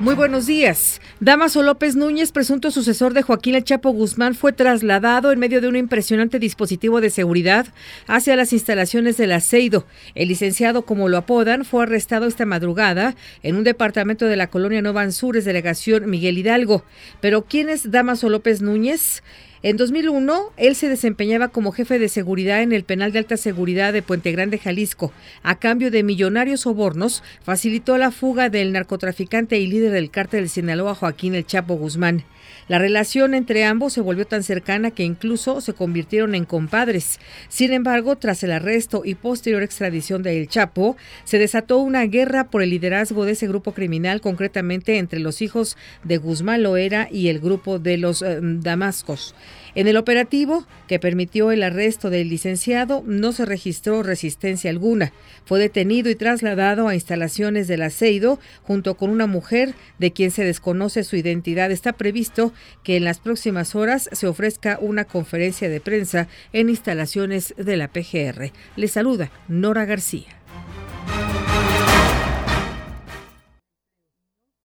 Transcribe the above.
Muy buenos días. Damaso López Núñez, presunto sucesor de Joaquín El Chapo Guzmán, fue trasladado en medio de un impresionante dispositivo de seguridad hacia las instalaciones del Aceido. El licenciado, como lo apodan, fue arrestado esta madrugada en un departamento de la colonia Nueva Anzures, delegación Miguel Hidalgo. Pero ¿quién es Damaso López Núñez? En 2001, él se desempeñaba como jefe de seguridad en el penal de alta seguridad de Puente Grande, Jalisco. A cambio de millonarios sobornos, facilitó la fuga del narcotraficante y líder del cártel de Sinaloa, Joaquín El Chapo Guzmán. La relación entre ambos se volvió tan cercana que incluso se convirtieron en compadres. Sin embargo, tras el arresto y posterior extradición de El Chapo, se desató una guerra por el liderazgo de ese grupo criminal, concretamente entre los hijos de Guzmán Loera y el grupo de los eh, Damascos. En el operativo que permitió el arresto del licenciado no se registró resistencia alguna. Fue detenido y trasladado a instalaciones del aceido junto con una mujer de quien se desconoce su identidad. Está previsto que en las próximas horas se ofrezca una conferencia de prensa en instalaciones de la PGR. Le saluda Nora García.